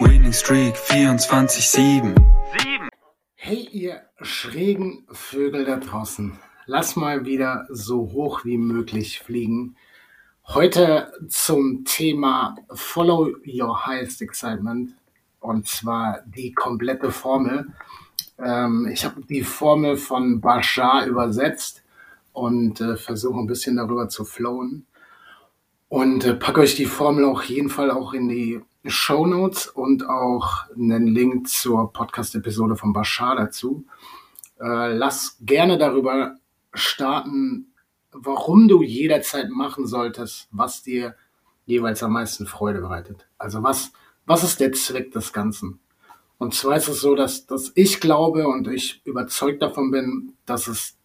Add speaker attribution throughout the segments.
Speaker 1: Winning Streak 24-7.
Speaker 2: Hey, ihr schrägen Vögel da draußen. Lass mal wieder so hoch wie möglich fliegen. Heute zum Thema Follow Your Highest Excitement. Und zwar die komplette Formel. Ähm, ich habe die Formel von Bashar übersetzt und äh, versuche ein bisschen darüber zu flowen. Und äh, packe euch die Formel auf jeden Fall auch in die Show Notes und auch einen Link zur Podcast-Episode von Bashar dazu. Äh, lass gerne darüber starten, warum du jederzeit machen solltest, was dir jeweils am meisten Freude bereitet. Also was, was ist der Zweck des Ganzen? Und zwar ist es so, dass, dass ich glaube und ich überzeugt davon bin, dass es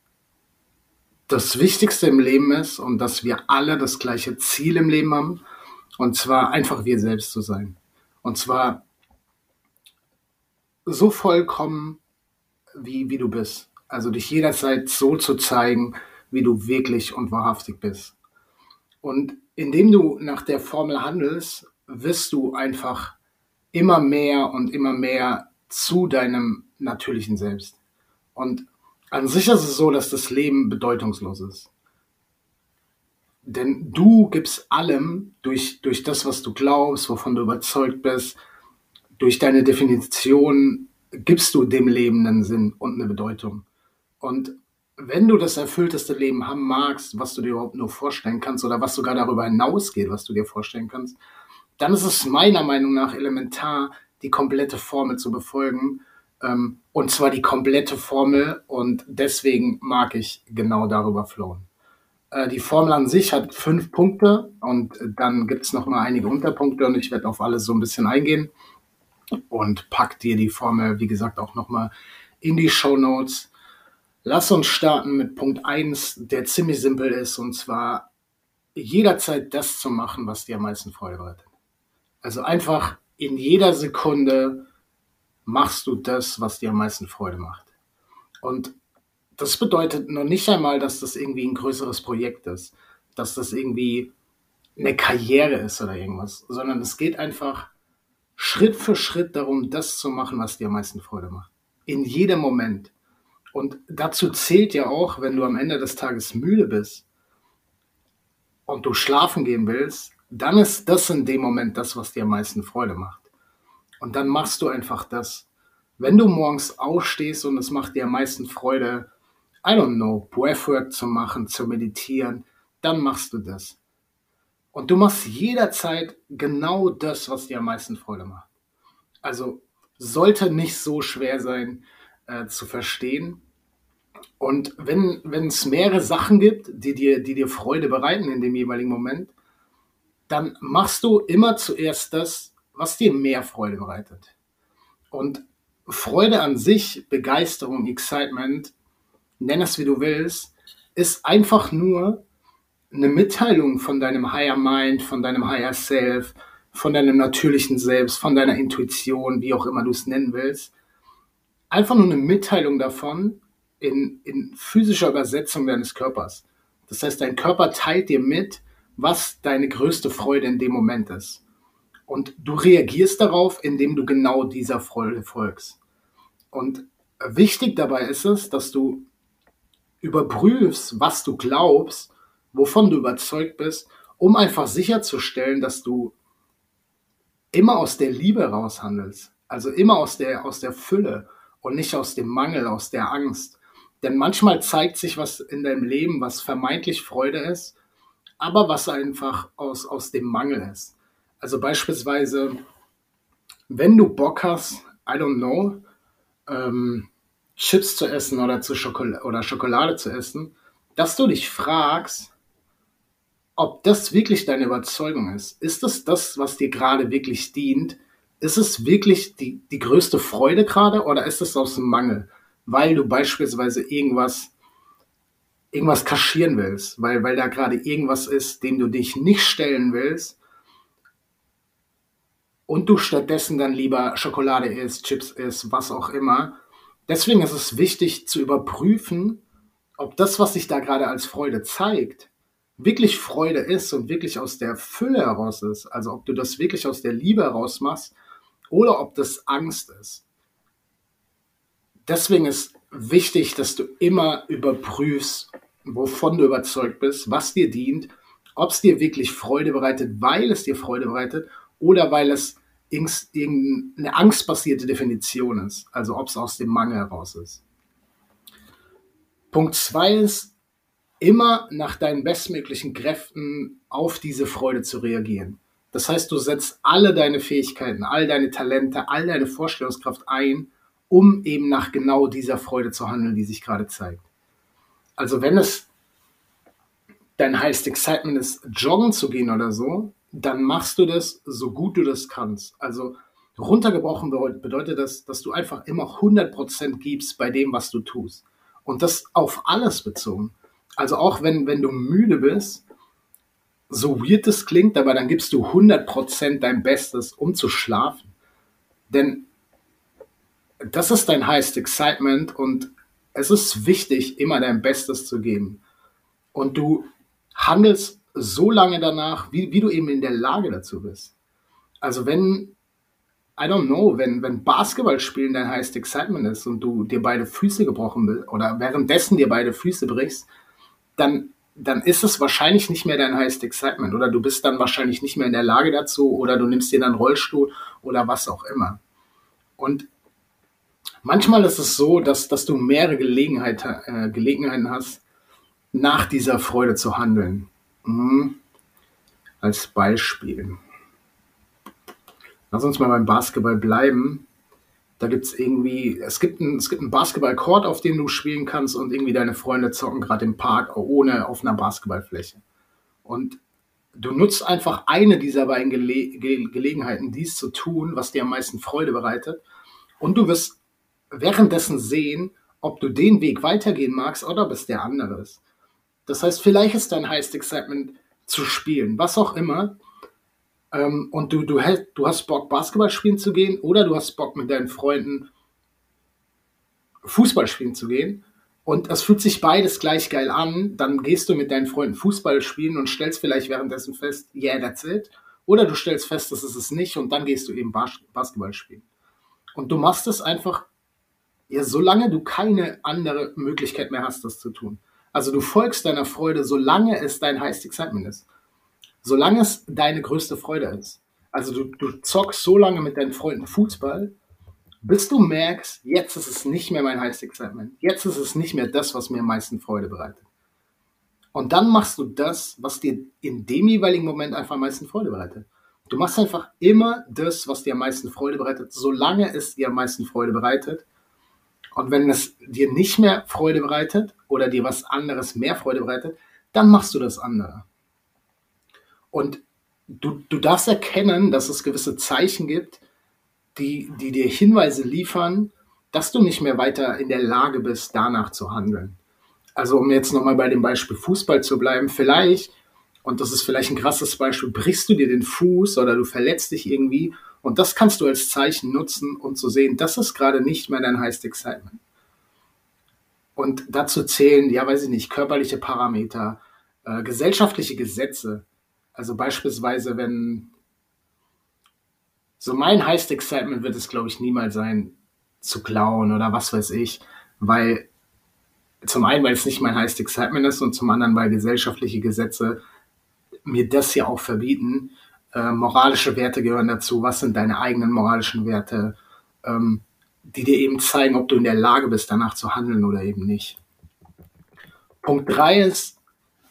Speaker 2: das Wichtigste im Leben ist und dass wir alle das gleiche Ziel im Leben haben. Und zwar einfach wir selbst zu sein. Und zwar so vollkommen, wie, wie du bist. Also dich jederzeit so zu zeigen, wie du wirklich und wahrhaftig bist. Und indem du nach der Formel handelst, wirst du einfach immer mehr und immer mehr zu deinem natürlichen Selbst. Und an sich ist es so, dass das Leben bedeutungslos ist. Denn du gibst allem durch, durch das, was du glaubst, wovon du überzeugt bist, durch deine Definition gibst du dem Leben einen Sinn und eine Bedeutung. Und wenn du das erfüllteste Leben haben magst, was du dir überhaupt nur vorstellen kannst oder was sogar darüber hinausgeht, was du dir vorstellen kannst, dann ist es meiner Meinung nach elementar, die komplette Formel zu befolgen. Ähm, und zwar die komplette Formel und deswegen mag ich genau darüber flowen. Äh, die Formel an sich hat fünf Punkte und dann gibt es noch mal einige Unterpunkte und ich werde auf alles so ein bisschen eingehen und pack dir die Formel, wie gesagt, auch noch mal in die Show Notes. Lass uns starten mit Punkt 1, der ziemlich simpel ist, und zwar jederzeit das zu machen, was dir am meisten Freude bereitet. Also einfach in jeder Sekunde machst du das, was dir am meisten Freude macht. Und das bedeutet noch nicht einmal, dass das irgendwie ein größeres Projekt ist, dass das irgendwie eine Karriere ist oder irgendwas, sondern es geht einfach Schritt für Schritt darum, das zu machen, was dir am meisten Freude macht. In jedem Moment. Und dazu zählt ja auch, wenn du am Ende des Tages müde bist und du schlafen gehen willst, dann ist das in dem Moment das, was dir am meisten Freude macht. Und dann machst du einfach das. Wenn du morgens aufstehst und es macht dir am meisten Freude, I don't know, Breathwork zu machen, zu meditieren, dann machst du das. Und du machst jederzeit genau das, was dir am meisten Freude macht. Also sollte nicht so schwer sein äh, zu verstehen. Und wenn, es mehrere Sachen gibt, die dir, die dir Freude bereiten in dem jeweiligen Moment, dann machst du immer zuerst das, was dir mehr Freude bereitet. Und Freude an sich, Begeisterung, Excitement, nenn es wie du willst, ist einfach nur eine Mitteilung von deinem Higher Mind, von deinem Higher Self, von deinem natürlichen Selbst, von deiner Intuition, wie auch immer du es nennen willst. Einfach nur eine Mitteilung davon, in, in physischer Übersetzung deines Körpers. Das heißt, dein Körper teilt dir mit, was deine größte Freude in dem Moment ist. Und du reagierst darauf, indem du genau dieser Freude folgst. Und wichtig dabei ist es, dass du überprüfst, was du glaubst, wovon du überzeugt bist, um einfach sicherzustellen, dass du immer aus der Liebe raushandelst. Also immer aus der, aus der Fülle und nicht aus dem Mangel, aus der Angst. Denn manchmal zeigt sich was in deinem Leben, was vermeintlich Freude ist, aber was einfach aus, aus dem Mangel ist. Also beispielsweise, wenn du Bock hast, I don't know, ähm, Chips zu essen oder, zu Schokol oder Schokolade zu essen, dass du dich fragst, ob das wirklich deine Überzeugung ist. Ist es das, was dir gerade wirklich dient? Ist es wirklich die, die größte Freude gerade oder ist es aus dem Mangel? Weil du beispielsweise irgendwas, irgendwas kaschieren willst, weil, weil da gerade irgendwas ist, dem du dich nicht stellen willst und du stattdessen dann lieber Schokolade isst, Chips isst, was auch immer. Deswegen ist es wichtig zu überprüfen, ob das, was sich da gerade als Freude zeigt, wirklich Freude ist und wirklich aus der Fülle heraus ist, also ob du das wirklich aus der Liebe heraus machst oder ob das Angst ist. Deswegen ist wichtig, dass du immer überprüfst, wovon du überzeugt bist, was dir dient, ob es dir wirklich Freude bereitet, weil es dir Freude bereitet oder weil es irgendeine angstbasierte Definition ist, also ob es aus dem Mangel heraus ist. Punkt zwei ist, immer nach deinen bestmöglichen Kräften auf diese Freude zu reagieren. Das heißt, du setzt alle deine Fähigkeiten, all deine Talente, all deine Vorstellungskraft ein, um eben nach genau dieser Freude zu handeln, die sich gerade zeigt. Also wenn es dein highest excitement ist, joggen zu gehen oder so, dann machst du das so gut du das kannst. Also runtergebrochen bedeutet das, dass du einfach immer 100% gibst bei dem, was du tust. Und das auf alles bezogen. Also auch wenn, wenn du müde bist, so weird es klingt, aber dann gibst du 100% dein Bestes, um zu schlafen. Denn das ist dein highest excitement und es ist wichtig, immer dein Bestes zu geben. Und du handelst so lange danach, wie, wie du eben in der Lage dazu bist. Also wenn, I don't know, wenn, wenn Basketballspielen dein highest excitement ist und du dir beide Füße gebrochen bist oder währenddessen dir beide Füße brichst, dann, dann ist es wahrscheinlich nicht mehr dein highest excitement oder du bist dann wahrscheinlich nicht mehr in der Lage dazu oder du nimmst dir dann Rollstuhl oder was auch immer. Und manchmal ist es so, dass, dass du mehrere Gelegenheit, äh, Gelegenheiten hast, nach dieser Freude zu handeln. Mhm. Als Beispiel. Lass uns mal beim Basketball bleiben. Da gibt es irgendwie, es gibt einen, es gibt einen Basketballcourt, auf dem du spielen kannst und irgendwie deine Freunde zocken gerade im Park ohne auf einer Basketballfläche. Und du nutzt einfach eine dieser beiden Gele Ge Gelegenheiten, dies zu tun, was dir am meisten Freude bereitet. Und du wirst währenddessen sehen, ob du den Weg weitergehen magst oder ob es der andere ist. Das heißt, vielleicht ist dein Highest Excitement zu spielen, was auch immer ähm, und du, du, hast, du hast Bock, Basketball spielen zu gehen oder du hast Bock, mit deinen Freunden Fußball spielen zu gehen und es fühlt sich beides gleich geil an, dann gehst du mit deinen Freunden Fußball spielen und stellst vielleicht währenddessen fest, yeah, that's it. Oder du stellst fest, das ist es nicht und dann gehst du eben Bas Basketball spielen. Und du machst es einfach, ja, solange du keine andere Möglichkeit mehr hast, das zu tun. Also du folgst deiner Freude, solange es dein Highest Excitement ist solange es deine größte Freude ist. Also du, du zockst so lange mit deinen Freunden Fußball, bis du merkst, jetzt ist es nicht mehr mein Highest Excitement. Jetzt ist es nicht mehr das, was mir am meisten Freude bereitet. Und dann machst du das, was dir in dem jeweiligen Moment einfach am meisten Freude bereitet. Du machst einfach immer das, was dir am meisten Freude bereitet, solange es dir am meisten Freude bereitet. Und wenn es dir nicht mehr Freude bereitet oder dir was anderes mehr Freude bereitet, dann machst du das andere. Und du, du darfst erkennen, dass es gewisse Zeichen gibt, die, die dir Hinweise liefern, dass du nicht mehr weiter in der Lage bist, danach zu handeln. Also um jetzt nochmal bei dem Beispiel Fußball zu bleiben, vielleicht, und das ist vielleicht ein krasses Beispiel, brichst du dir den Fuß oder du verletzt dich irgendwie und das kannst du als Zeichen nutzen, um zu sehen, das ist gerade nicht mehr dein Highest Excitement. Und dazu zählen, ja, weiß ich nicht, körperliche Parameter, äh, gesellschaftliche Gesetze, also beispielsweise, wenn so mein Highest Excitement wird es, glaube ich, niemals sein, zu klauen oder was weiß ich, weil zum einen, weil es nicht mein Highest Excitement ist und zum anderen, weil gesellschaftliche Gesetze mir das ja auch verbieten. Äh, moralische Werte gehören dazu. Was sind deine eigenen moralischen Werte? Ähm, die dir eben zeigen, ob du in der Lage bist, danach zu handeln oder eben nicht. Punkt drei ist,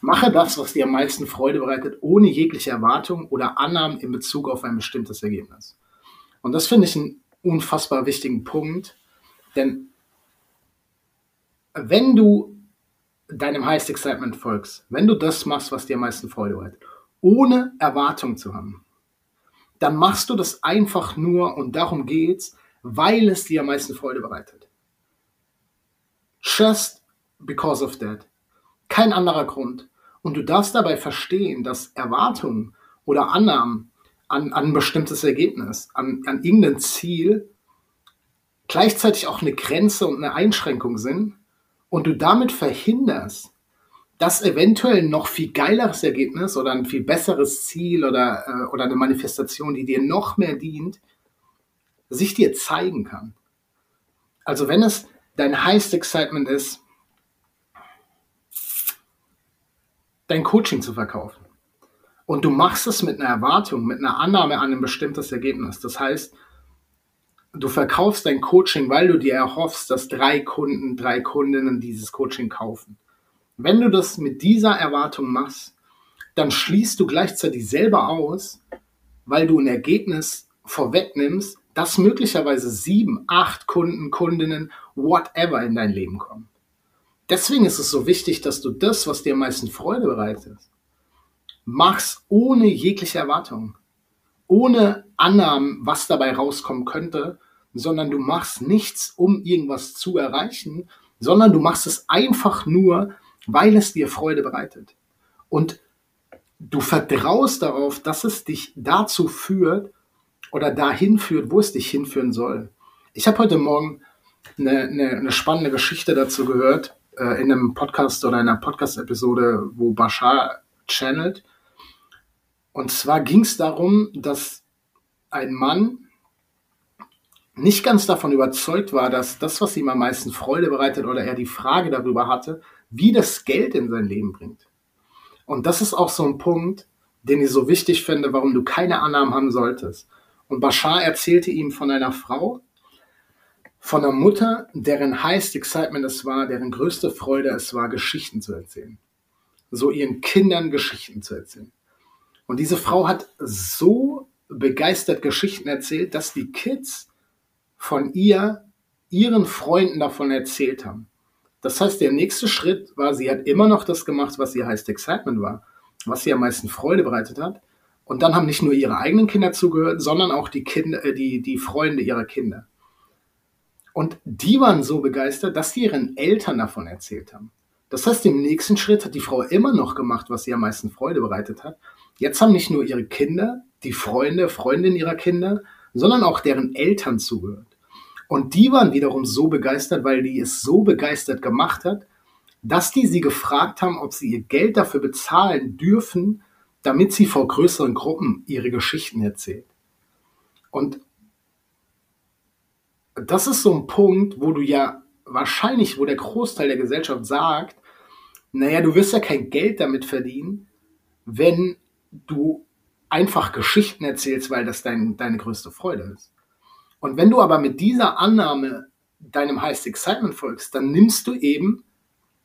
Speaker 2: mache das, was dir am meisten Freude bereitet, ohne jegliche Erwartung oder Annahmen in Bezug auf ein bestimmtes Ergebnis. Und das finde ich einen unfassbar wichtigen Punkt, denn wenn du deinem Highest Excitement folgst, wenn du das machst, was dir am meisten Freude bereitet, ohne Erwartung zu haben, dann machst du das einfach nur und darum geht's, weil es dir am meisten Freude bereitet. Just because of that. Kein anderer Grund. Und du darfst dabei verstehen, dass Erwartungen oder Annahmen an, an ein bestimmtes Ergebnis, an, an irgendein Ziel gleichzeitig auch eine Grenze und eine Einschränkung sind und du damit verhinderst, dass eventuell noch viel geileres Ergebnis oder ein viel besseres Ziel oder, äh, oder eine Manifestation, die dir noch mehr dient, sich dir zeigen kann. Also wenn es dein highest excitement ist, dein Coaching zu verkaufen und du machst es mit einer Erwartung, mit einer Annahme an ein bestimmtes Ergebnis. Das heißt, du verkaufst dein Coaching, weil du dir erhoffst, dass drei Kunden, drei Kundinnen dieses Coaching kaufen. Wenn du das mit dieser Erwartung machst, dann schließt du gleichzeitig selber aus, weil du ein Ergebnis vorwegnimmst, dass möglicherweise sieben, acht Kunden, Kundinnen, whatever in dein Leben kommen. Deswegen ist es so wichtig, dass du das, was dir am meisten Freude bereitet, machst ohne jegliche Erwartung, ohne Annahmen, was dabei rauskommen könnte, sondern du machst nichts, um irgendwas zu erreichen, sondern du machst es einfach nur, weil es dir Freude bereitet. Und du vertraust darauf, dass es dich dazu führt oder dahin führt, wo es dich hinführen soll. Ich habe heute Morgen eine, eine, eine, spannende Geschichte dazu gehört, äh, in einem Podcast oder einer Podcast-Episode, wo Bashar channelt. Und zwar ging es darum, dass ein Mann nicht ganz davon überzeugt war, dass das, was ihm am meisten Freude bereitet oder er die Frage darüber hatte, wie das Geld in sein Leben bringt. Und das ist auch so ein Punkt, den ich so wichtig finde, warum du keine Annahmen haben solltest. Und Bashar erzählte ihm von einer Frau, von einer Mutter, deren highest excitement es war, deren größte Freude es war, Geschichten zu erzählen. So ihren Kindern Geschichten zu erzählen. Und diese Frau hat so begeistert Geschichten erzählt, dass die Kids von ihr ihren Freunden davon erzählt haben. Das heißt, der nächste Schritt war, sie hat immer noch das gemacht, was ihr heißt Excitement war, was ihr am meisten Freude bereitet hat. Und dann haben nicht nur ihre eigenen Kinder zugehört, sondern auch die Kinder, äh, die, die Freunde ihrer Kinder. Und die waren so begeistert, dass sie ihren Eltern davon erzählt haben. Das heißt, im nächsten Schritt hat die Frau immer noch gemacht, was ihr am meisten Freude bereitet hat. Jetzt haben nicht nur ihre Kinder, die Freunde, Freundinnen ihrer Kinder, sondern auch deren Eltern zugehört. Und die waren wiederum so begeistert, weil die es so begeistert gemacht hat, dass die sie gefragt haben, ob sie ihr Geld dafür bezahlen dürfen, damit sie vor größeren Gruppen ihre Geschichten erzählt. Und das ist so ein Punkt, wo du ja wahrscheinlich, wo der Großteil der Gesellschaft sagt, naja, du wirst ja kein Geld damit verdienen, wenn du einfach Geschichten erzählst, weil das dein, deine größte Freude ist. Und wenn du aber mit dieser Annahme deinem Highest Excitement folgst, dann nimmst du eben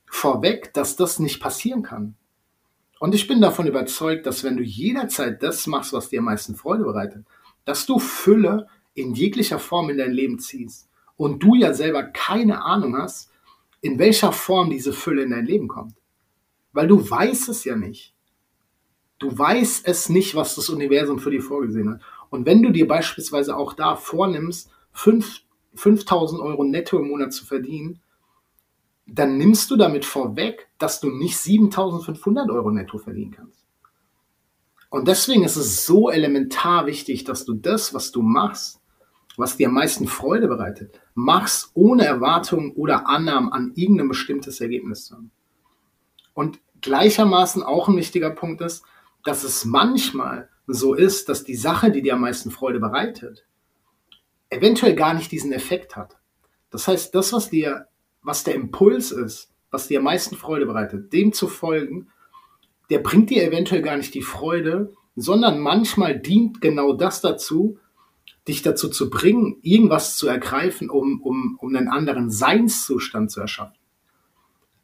Speaker 2: vorweg, dass das nicht passieren kann. Und ich bin davon überzeugt, dass wenn du jederzeit das machst, was dir am meisten Freude bereitet, dass du Fülle in jeglicher Form in dein Leben ziehst und du ja selber keine Ahnung hast, in welcher Form diese Fülle in dein Leben kommt. Weil du weißt es ja nicht. Du weißt es nicht, was das Universum für dich vorgesehen hat. Und wenn du dir beispielsweise auch da vornimmst, 5000 Euro netto im Monat zu verdienen, dann nimmst du damit vorweg, dass du nicht 7500 Euro netto verdienen kannst. Und deswegen ist es so elementar wichtig, dass du das, was du machst, was dir am meisten Freude bereitet, machst ohne Erwartung oder Annahmen an irgendein bestimmtes Ergebnis zu haben. Und gleichermaßen auch ein wichtiger Punkt ist, dass es manchmal so ist, dass die Sache, die dir am meisten Freude bereitet, eventuell gar nicht diesen Effekt hat. Das heißt, das, was dir, was der Impuls ist, was dir am meisten Freude bereitet, dem zu folgen, der bringt dir eventuell gar nicht die Freude, sondern manchmal dient genau das dazu, dich dazu zu bringen, irgendwas zu ergreifen, um, um, um einen anderen Seinszustand zu erschaffen.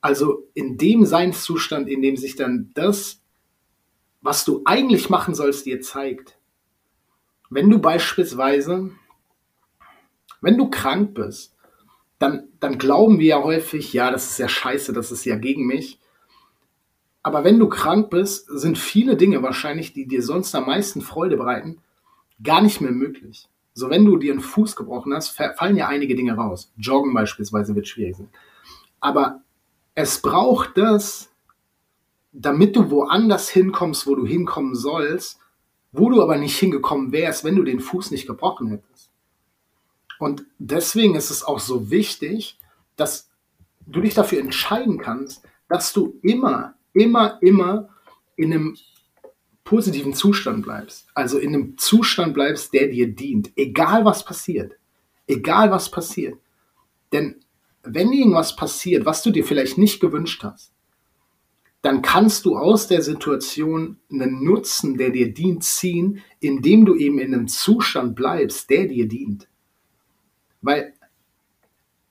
Speaker 2: Also in dem Seinszustand, in dem sich dann das, was du eigentlich machen sollst, dir zeigt. Wenn du beispielsweise, wenn du krank bist, dann, dann glauben wir ja häufig, ja, das ist ja scheiße, das ist ja gegen mich. Aber wenn du krank bist, sind viele Dinge wahrscheinlich, die dir sonst am meisten Freude bereiten, gar nicht mehr möglich. So, wenn du dir einen Fuß gebrochen hast, fallen ja einige Dinge raus. Joggen beispielsweise wird schwierig sein. Aber es braucht das, damit du woanders hinkommst, wo du hinkommen sollst, wo du aber nicht hingekommen wärst, wenn du den Fuß nicht gebrochen hättest. Und deswegen ist es auch so wichtig, dass du dich dafür entscheiden kannst, dass du immer, immer, immer in einem positiven Zustand bleibst. Also in einem Zustand bleibst, der dir dient. Egal was passiert. Egal was passiert. Denn wenn irgendwas passiert, was du dir vielleicht nicht gewünscht hast, dann kannst du aus der Situation einen Nutzen, der dir dient, ziehen, indem du eben in einem Zustand bleibst, der dir dient. Weil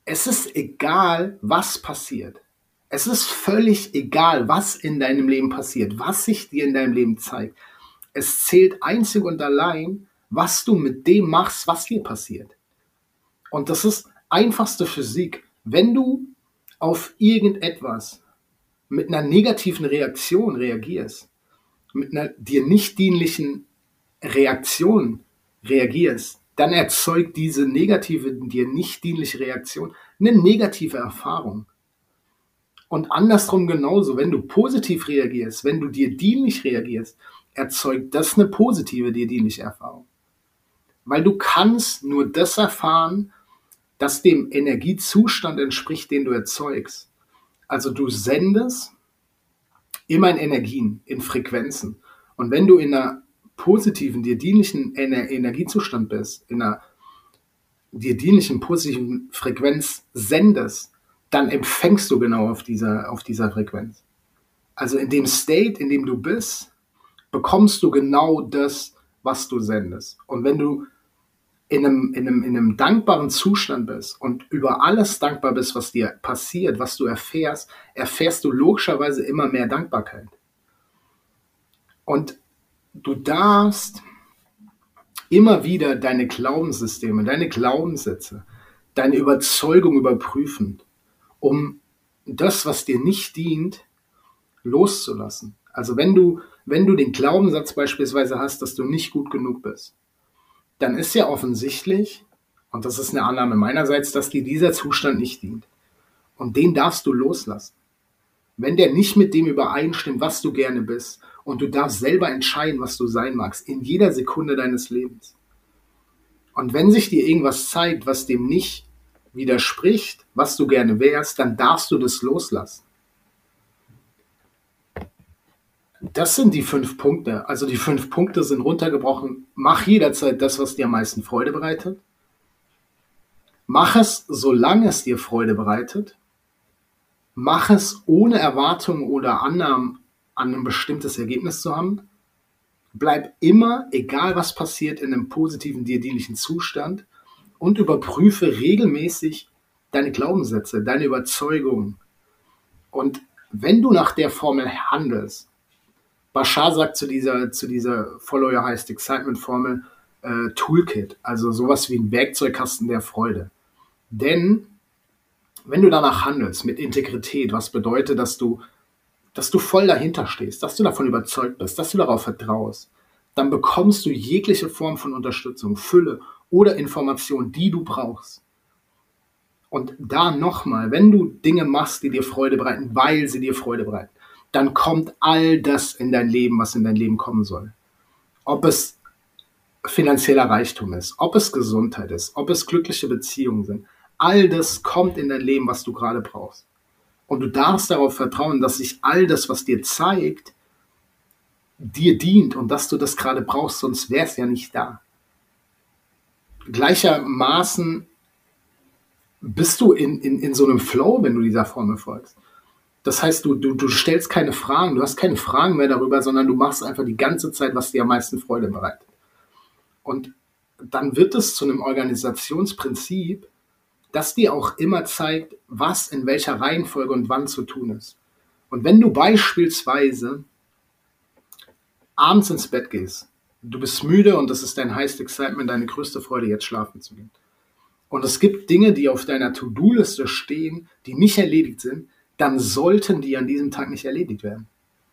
Speaker 2: es ist egal, was passiert. Es ist völlig egal, was in deinem Leben passiert, was sich dir in deinem Leben zeigt. Es zählt einzig und allein, was du mit dem machst, was dir passiert. Und das ist einfachste Physik. Wenn du auf irgendetwas mit einer negativen Reaktion reagierst, mit einer dir nicht dienlichen Reaktion reagierst, dann erzeugt diese negative, dir nicht dienliche Reaktion eine negative Erfahrung. Und andersrum genauso, wenn du positiv reagierst, wenn du dir dienlich reagierst, erzeugt das eine positive, dir dienliche Erfahrung. Weil du kannst nur das erfahren, das dem Energiezustand entspricht, den du erzeugst. Also du sendest immer in Energien, in Frequenzen. Und wenn du in einer positiven, dir dienlichen Energiezustand bist, in einer dir dienlichen, positiven Frequenz sendest, dann empfängst du genau auf dieser, auf dieser Frequenz. Also in dem State, in dem du bist, bekommst du genau das, was du sendest. Und wenn du in einem, in einem, in einem dankbaren Zustand bist und über alles dankbar bist, was dir passiert, was du erfährst, erfährst du logischerweise immer mehr Dankbarkeit. Und du darfst immer wieder deine Glaubenssysteme, deine Glaubenssätze, deine Überzeugung überprüfen um das, was dir nicht dient, loszulassen. Also wenn du, wenn du den Glaubenssatz beispielsweise hast, dass du nicht gut genug bist, dann ist ja offensichtlich, und das ist eine Annahme meinerseits, dass dir dieser Zustand nicht dient. Und den darfst du loslassen. Wenn der nicht mit dem übereinstimmt, was du gerne bist, und du darfst selber entscheiden, was du sein magst, in jeder Sekunde deines Lebens. Und wenn sich dir irgendwas zeigt, was dem nicht widerspricht, was du gerne wärst, dann darfst du das loslassen. Das sind die fünf Punkte. Also die fünf Punkte sind runtergebrochen. Mach jederzeit das, was dir am meisten Freude bereitet. Mach es, solange es dir Freude bereitet. Mach es ohne Erwartung oder Annahmen an ein bestimmtes Ergebnis zu haben. Bleib immer, egal was passiert, in einem positiven, dir dienlichen Zustand und überprüfe regelmäßig deine Glaubenssätze, deine Überzeugungen. Und wenn du nach der Formel handelst, Bashar sagt zu dieser, zu dieser Follow Your Highest Excitement Formel äh, Toolkit, also sowas wie ein Werkzeugkasten der Freude. Denn wenn du danach handelst mit Integrität, was bedeutet, dass du, dass du voll dahinter stehst, dass du davon überzeugt bist, dass du darauf vertraust, dann bekommst du jegliche Form von Unterstützung, Fülle oder Informationen, die du brauchst. Und da nochmal, wenn du Dinge machst, die dir Freude bereiten, weil sie dir Freude bereiten, dann kommt all das in dein Leben, was in dein Leben kommen soll. Ob es finanzieller Reichtum ist, ob es Gesundheit ist, ob es glückliche Beziehungen sind. All das kommt in dein Leben, was du gerade brauchst. Und du darfst darauf vertrauen, dass sich all das, was dir zeigt, dir dient und dass du das gerade brauchst, sonst wäre es ja nicht da gleichermaßen bist du in, in, in so einem Flow, wenn du dieser Formel folgst. Das heißt, du, du, du stellst keine Fragen, du hast keine Fragen mehr darüber, sondern du machst einfach die ganze Zeit, was dir am meisten Freude bereitet. Und dann wird es zu einem Organisationsprinzip, das dir auch immer zeigt, was in welcher Reihenfolge und wann zu tun ist. Und wenn du beispielsweise abends ins Bett gehst, du bist müde und das ist dein highest excitement, deine größte Freude, jetzt schlafen zu gehen. Und es gibt Dinge, die auf deiner To-Do-Liste stehen, die nicht erledigt sind, dann sollten die an diesem Tag nicht erledigt werden.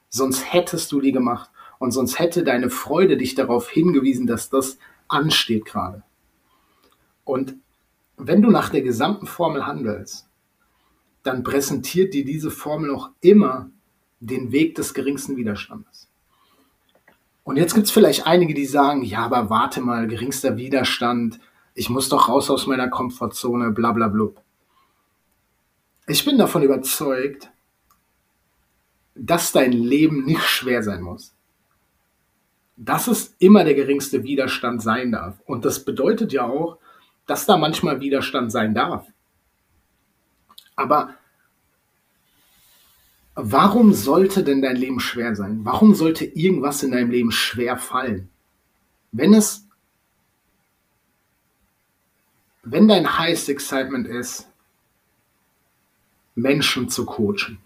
Speaker 2: Sonst hättest du die gemacht und sonst hätte deine Freude dich darauf hingewiesen, dass das ansteht gerade. Und wenn du nach der gesamten Formel handelst, dann präsentiert dir diese Formel auch immer den Weg des geringsten Widerstandes. Und jetzt gibt es vielleicht einige, die sagen, ja, aber warte mal, geringster Widerstand, ich muss doch raus aus meiner Komfortzone, bla bla bla. Ich bin davon überzeugt, dass dein Leben nicht schwer sein muss. Dass es immer der geringste Widerstand sein darf. Und das bedeutet ja auch, dass da manchmal Widerstand sein darf. Aber warum sollte denn dein Leben schwer sein? Warum sollte irgendwas in deinem Leben schwer fallen? Wenn es, wenn dein highest excitement ist, Menschen zu coachen.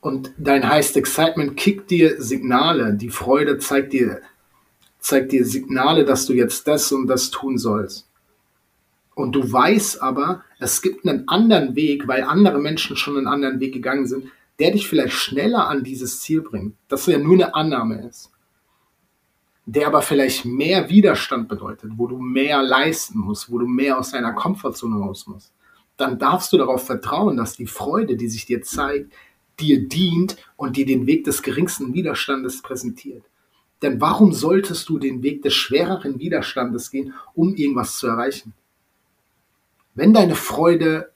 Speaker 2: Und dein highest excitement kickt dir Signale, die Freude zeigt dir, zeigt dir Signale, dass du jetzt das und das tun sollst. Und du weißt aber, es gibt einen anderen Weg, weil andere Menschen schon einen anderen Weg gegangen sind, der dich vielleicht schneller an dieses Ziel bringt. Das ja nur eine Annahme ist. Der aber vielleicht mehr Widerstand bedeutet, wo du mehr leisten musst, wo du mehr aus deiner Komfortzone raus musst. Dann darfst du darauf vertrauen, dass die Freude, die sich dir zeigt, dir dient und dir den Weg des geringsten Widerstandes präsentiert. Denn warum solltest du den Weg des schwereren Widerstandes gehen, um irgendwas zu erreichen? Wenn deine Freude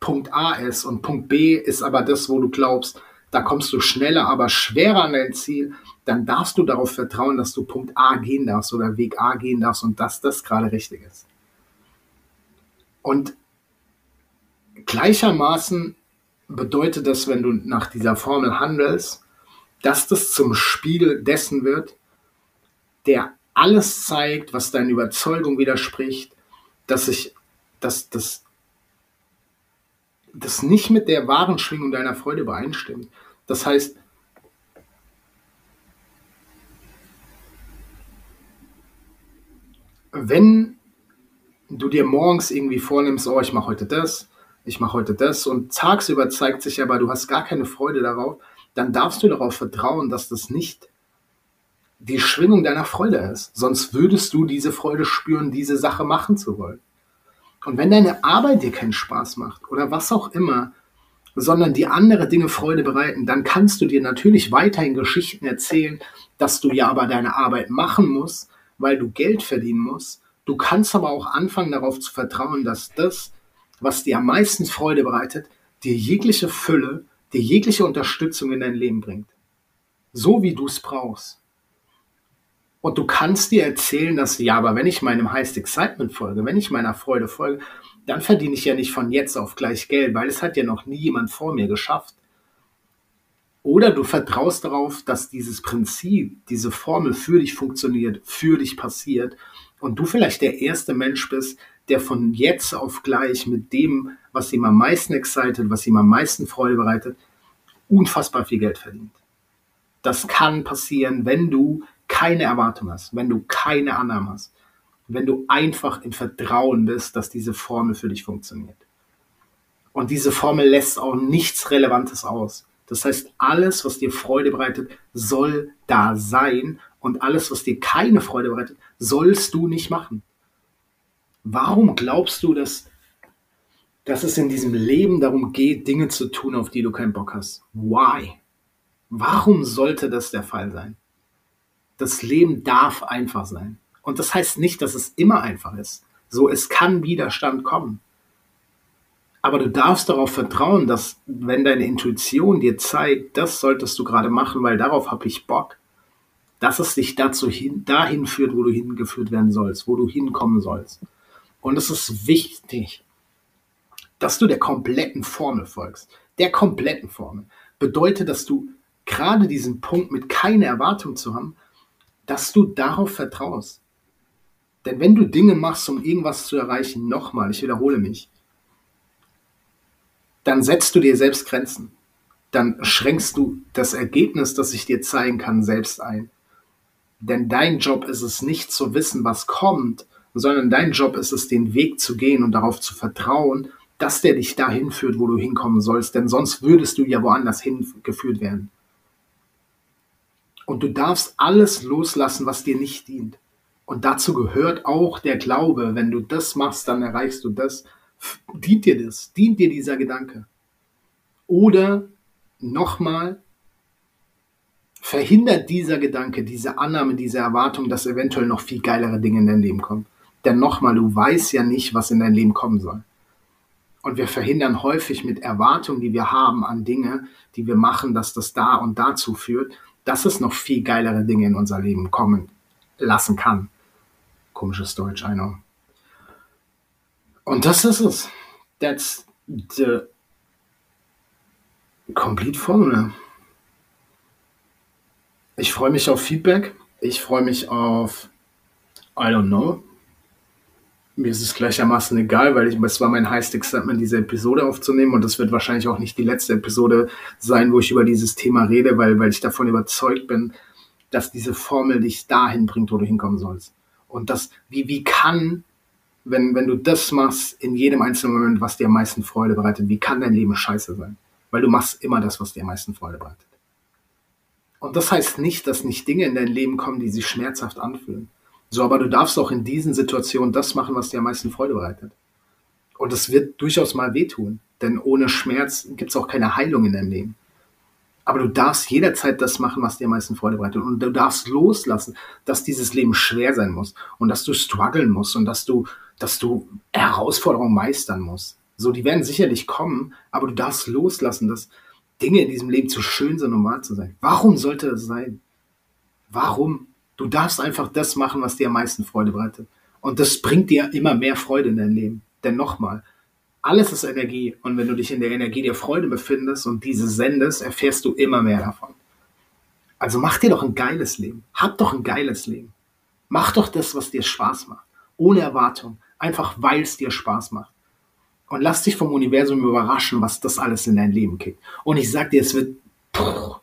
Speaker 2: Punkt A ist und Punkt B ist aber das, wo du glaubst, da kommst du schneller, aber schwerer an dein Ziel, dann darfst du darauf vertrauen, dass du Punkt A gehen darfst oder Weg A gehen darfst und dass das gerade richtig ist. Und gleichermaßen bedeutet das, wenn du nach dieser Formel handelst, dass das zum Spiegel dessen wird, der alles zeigt, was deine Überzeugung widerspricht, dass sich, dass das, das nicht mit der wahren Schwingung deiner Freude übereinstimmt. Das heißt, wenn du dir morgens irgendwie vornimmst, oh, ich mache heute das, ich mache heute das und tagsüber zeigt sich aber, du hast gar keine Freude darauf, dann darfst du darauf vertrauen, dass das nicht die Schwingung deiner Freude ist. Sonst würdest du diese Freude spüren, diese Sache machen zu wollen. Und wenn deine Arbeit dir keinen Spaß macht oder was auch immer, sondern die andere Dinge Freude bereiten, dann kannst du dir natürlich weiterhin Geschichten erzählen, dass du ja aber deine Arbeit machen musst, weil du Geld verdienen musst. Du kannst aber auch anfangen darauf zu vertrauen, dass das, was dir am meisten Freude bereitet, dir jegliche Fülle, dir jegliche Unterstützung in dein Leben bringt. So wie du es brauchst. Und du kannst dir erzählen, dass, ja, aber wenn ich meinem Highest Excitement folge, wenn ich meiner Freude folge, dann verdiene ich ja nicht von jetzt auf gleich Geld, weil es hat ja noch nie jemand vor mir geschafft. Oder du vertraust darauf, dass dieses Prinzip, diese Formel für dich funktioniert, für dich passiert und du vielleicht der erste Mensch bist, der von jetzt auf gleich mit dem, was ihm am meisten excited, was ihm am meisten Freude bereitet, unfassbar viel Geld verdient. Das kann passieren, wenn du keine Erwartung hast, wenn du keine Annahme hast, wenn du einfach in Vertrauen bist, dass diese Formel für dich funktioniert. Und diese Formel lässt auch nichts Relevantes aus. Das heißt, alles, was dir Freude bereitet, soll da sein und alles, was dir keine Freude bereitet, sollst du nicht machen. Warum glaubst du, dass, dass es in diesem Leben darum geht, Dinge zu tun, auf die du keinen Bock hast? Why? Warum sollte das der Fall sein? Das Leben darf einfach sein. Und das heißt nicht, dass es immer einfach ist. So, es kann Widerstand kommen. Aber du darfst darauf vertrauen, dass wenn deine Intuition dir zeigt, das solltest du gerade machen, weil darauf habe ich Bock, dass es dich dazu hin, dahin führt, wo du hingeführt werden sollst, wo du hinkommen sollst. Und es ist wichtig, dass du der kompletten Formel folgst. Der kompletten Formel. Bedeutet, dass du gerade diesen Punkt mit keine Erwartung zu haben, dass du darauf vertraust. Denn wenn du Dinge machst, um irgendwas zu erreichen, nochmal, ich wiederhole mich, dann setzt du dir selbst Grenzen. Dann schränkst du das Ergebnis, das ich dir zeigen kann, selbst ein. Denn dein Job ist es nicht zu wissen, was kommt, sondern dein Job ist es, den Weg zu gehen und darauf zu vertrauen, dass der dich dahin führt, wo du hinkommen sollst. Denn sonst würdest du ja woanders hingeführt werden. Und du darfst alles loslassen, was dir nicht dient. Und dazu gehört auch der Glaube. Wenn du das machst, dann erreichst du das. Dient dir das? Dient dir dieser Gedanke? Oder nochmal, verhindert dieser Gedanke, diese Annahme, diese Erwartung, dass eventuell noch viel geilere Dinge in dein Leben kommen? Denn nochmal, du weißt ja nicht, was in dein Leben kommen soll. Und wir verhindern häufig mit Erwartungen, die wir haben an Dinge, die wir machen, dass das da und dazu führt, dass es noch viel geilere Dinge in unser Leben kommen lassen kann. Komisches Deutsch, I know. Und das ist es. That's the complete formula. Ich freue mich auf Feedback. Ich freue mich auf, I don't know. Mir ist es gleichermaßen egal, weil ich, es war mein Highest Excitement, diese Episode aufzunehmen und das wird wahrscheinlich auch nicht die letzte Episode sein, wo ich über dieses Thema rede, weil, weil ich davon überzeugt bin, dass diese Formel dich dahin bringt, wo du hinkommen sollst. Und das, wie, wie kann, wenn, wenn du das machst, in jedem einzelnen Moment, was dir am meisten Freude bereitet, wie kann dein Leben scheiße sein? Weil du machst immer das, was dir am meisten Freude bereitet. Und das heißt nicht, dass nicht Dinge in dein Leben kommen, die sich schmerzhaft anfühlen. So, aber du darfst auch in diesen Situationen das machen, was dir am meisten Freude bereitet. Und es wird durchaus mal wehtun, denn ohne Schmerz gibt es auch keine Heilung in deinem Leben. Aber du darfst jederzeit das machen, was dir am meisten Freude bereitet. Und du darfst loslassen, dass dieses Leben schwer sein muss und dass du strugglen musst und dass du, dass du Herausforderungen meistern musst. So, die werden sicherlich kommen, aber du darfst loslassen, dass Dinge in diesem Leben zu schön sind, um wahr zu sein. Warum sollte das sein? Warum? Du darfst einfach das machen, was dir am meisten Freude bereitet. Und das bringt dir immer mehr Freude in dein Leben. Denn nochmal, alles ist Energie. Und wenn du dich in der Energie der Freude befindest und diese sendest, erfährst du immer mehr davon. Also mach dir doch ein geiles Leben. Hab doch ein geiles Leben. Mach doch das, was dir Spaß macht. Ohne Erwartung. Einfach weil es dir Spaß macht. Und lass dich vom Universum überraschen, was das alles in dein Leben kickt. Und ich sag dir, es wird, pff,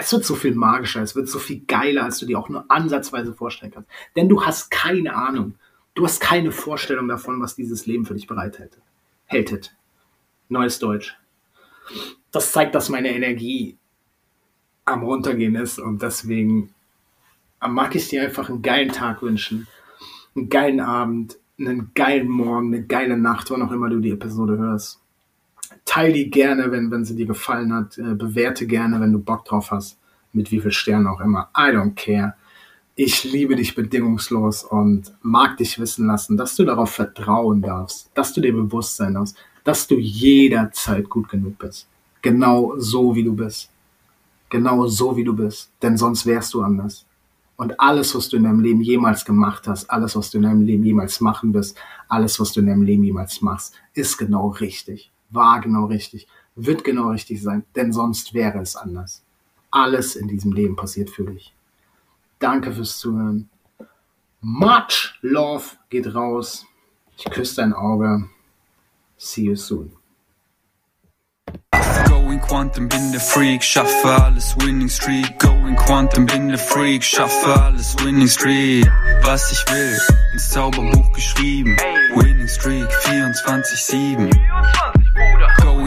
Speaker 2: es wird so viel magischer, es wird so viel geiler, als du dir auch nur ansatzweise vorstellen kannst. Denn du hast keine Ahnung. Du hast keine Vorstellung davon, was dieses Leben für dich bereithält. Hältet. Neues Deutsch. Das zeigt, dass meine Energie am runtergehen ist und deswegen mag ich dir einfach einen geilen Tag wünschen, einen geilen Abend, einen geilen Morgen, eine geile Nacht, wann auch immer du die Episode hörst teil die gerne, wenn, wenn sie dir gefallen hat. Äh, bewerte gerne, wenn du Bock drauf hast. Mit wie viel Sternen auch immer. I don't care. Ich liebe dich bedingungslos und mag dich wissen lassen, dass du darauf vertrauen darfst, dass du dir bewusst sein darfst, dass du jederzeit gut genug bist. Genau so, wie du bist. Genau so, wie du bist. Denn sonst wärst du anders. Und alles, was du in deinem Leben jemals gemacht hast, alles, was du in deinem Leben jemals machen wirst, alles, was du in deinem Leben jemals machst, ist genau richtig war genau richtig, wird genau richtig sein, denn sonst wäre es anders. Alles in diesem Leben passiert für dich. Danke fürs Zuhören. Much love geht raus. Ich küsse dein Auge. See you soon.
Speaker 1: Going Quantum, bin der Freak, schaffe alles Winning Streak. Going Quantum, bin der Freak, schaffe alles Winning Streak. Was ich will, ins Zauberbuch geschrieben. Winning Streak 24-7.